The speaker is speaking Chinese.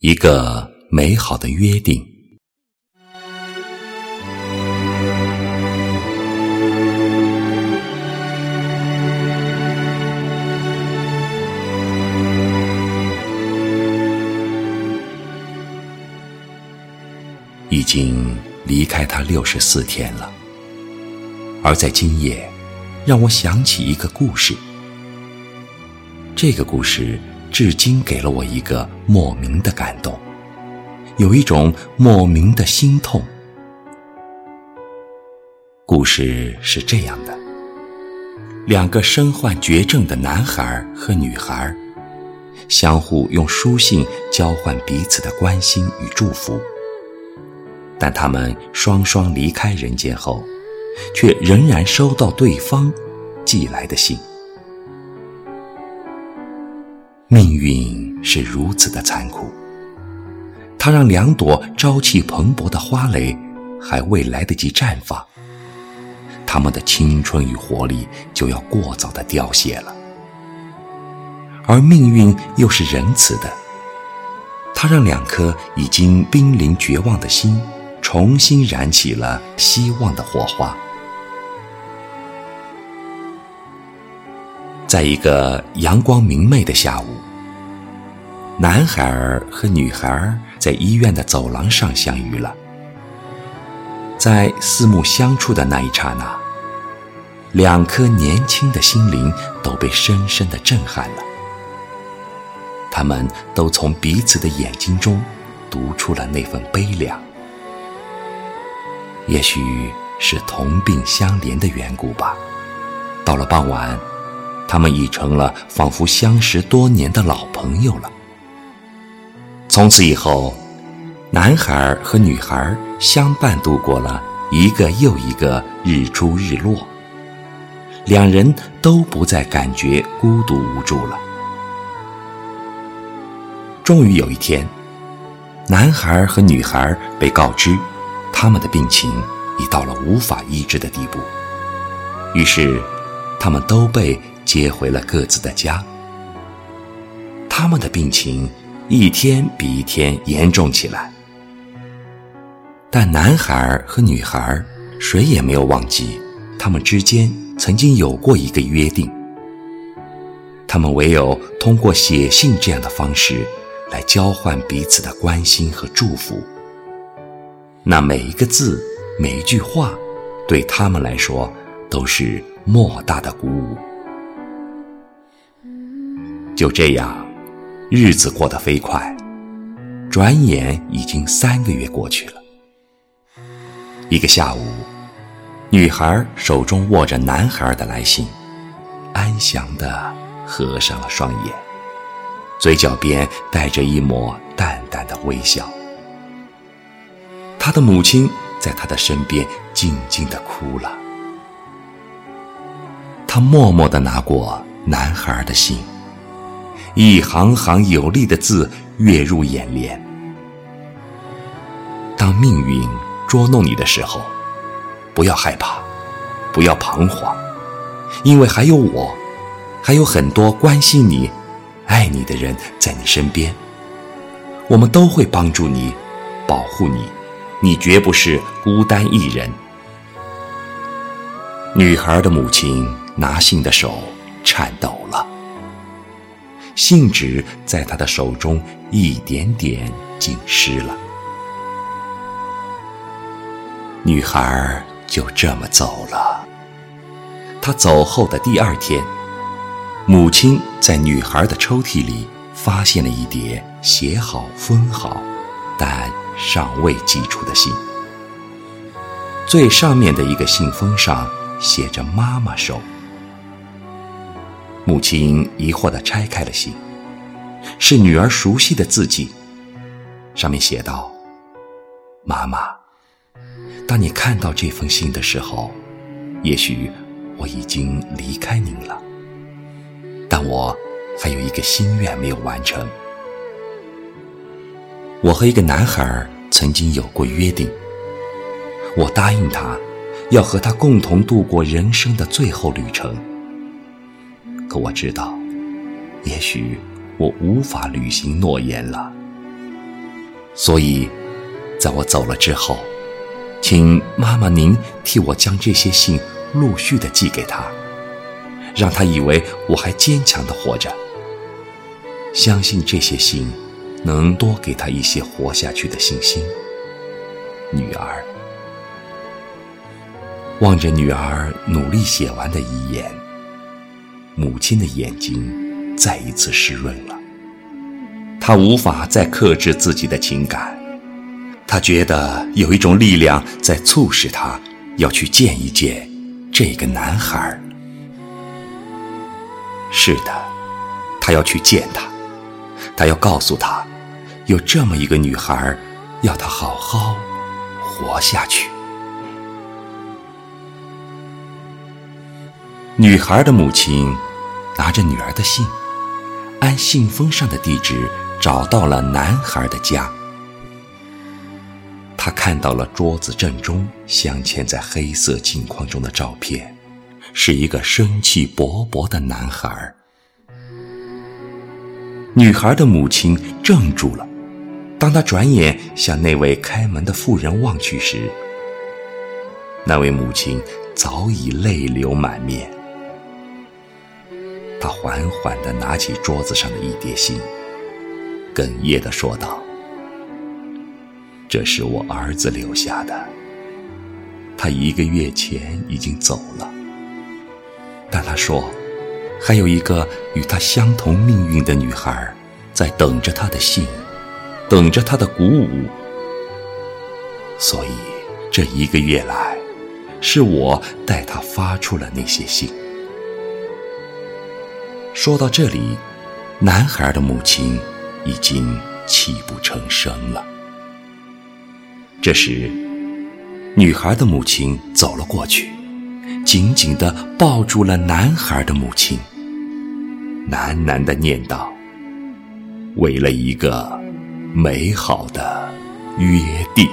一个美好的约定。已经离开他六十四天了，而在今夜，让我想起一个故事。这个故事至今给了我一个莫名的感动，有一种莫名的心痛。故事是这样的：两个身患绝症的男孩和女孩，相互用书信交换彼此的关心与祝福。但他们双双离开人间后，却仍然收到对方寄来的信。命运是如此的残酷，它让两朵朝气蓬勃的花蕾还未来得及绽放，他们的青春与活力就要过早的凋谢了。而命运又是仁慈的，它让两颗已经濒临绝望的心。重新燃起了希望的火花。在一个阳光明媚的下午，男孩儿和女孩儿在医院的走廊上相遇了。在四目相触的那一刹那，两颗年轻的心灵都被深深的震撼了。他们都从彼此的眼睛中读出了那份悲凉。也许是同病相怜的缘故吧。到了傍晚，他们已成了仿佛相识多年的老朋友了。从此以后，男孩和女孩相伴度过了一个又一个日出日落。两人都不再感觉孤独无助了。终于有一天，男孩和女孩被告知。他们的病情已到了无法医治的地步，于是，他们都被接回了各自的家。他们的病情一天比一天严重起来，但男孩和女孩谁也没有忘记，他们之间曾经有过一个约定。他们唯有通过写信这样的方式，来交换彼此的关心和祝福。那每一个字，每一句话，对他们来说都是莫大的鼓舞。就这样，日子过得飞快，转眼已经三个月过去了。一个下午，女孩手中握着男孩的来信，安详地合上了双眼，嘴角边带着一抹淡淡的微笑。他的母亲在他的身边静静的哭了。他默默的拿过男孩的信，一行行有力的字跃入眼帘。当命运捉弄你的时候，不要害怕，不要彷徨，因为还有我，还有很多关心你、爱你的人在你身边。我们都会帮助你，保护你。你绝不是孤单一人。女孩的母亲拿信的手颤抖了，信纸在她的手中一点点浸湿了。女孩就这么走了。她走后的第二天，母亲在女孩的抽屉里发现了一叠写好、封好，但……尚未寄出的信，最上面的一个信封上写着“妈妈收”。母亲疑惑地拆开了信，是女儿熟悉的字迹，上面写道：“妈妈，当你看到这封信的时候，也许我已经离开您了，但我还有一个心愿没有完成。”我和一个男孩曾经有过约定，我答应他，要和他共同度过人生的最后旅程。我知道，也许我无法履行诺言了，所以，在我走了之后，请妈妈您替我将这些信陆续的寄给他，让他以为我还坚强的活着。相信这些信能多给他一些活下去的信心。女儿，望着女儿努力写完的遗言，母亲的眼睛再一次湿润了。她无法再克制自己的情感，她觉得有一种力量在促使她要去见一见这个男孩。是的，她要去见他。他要告诉他，有这么一个女孩，要他好好活下去。女孩的母亲拿着女儿的信，按信封上的地址找到了男孩的家。他看到了桌子正中镶嵌在黑色镜框中的照片，是一个生气勃勃的男孩。女孩的母亲怔住了，当她转眼向那位开门的妇人望去时，那位母亲早已泪流满面。他缓缓地拿起桌子上的一叠信，哽咽地说道：“这是我儿子留下的，他一个月前已经走了，但他说。”还有一个与他相同命运的女孩，在等着他的信，等着他的鼓舞。所以这一个月来，是我代他发出了那些信。说到这里，男孩的母亲已经泣不成声了。这时，女孩的母亲走了过去。紧紧地抱住了男孩的母亲，喃喃地念道：“为了一个美好的约定。”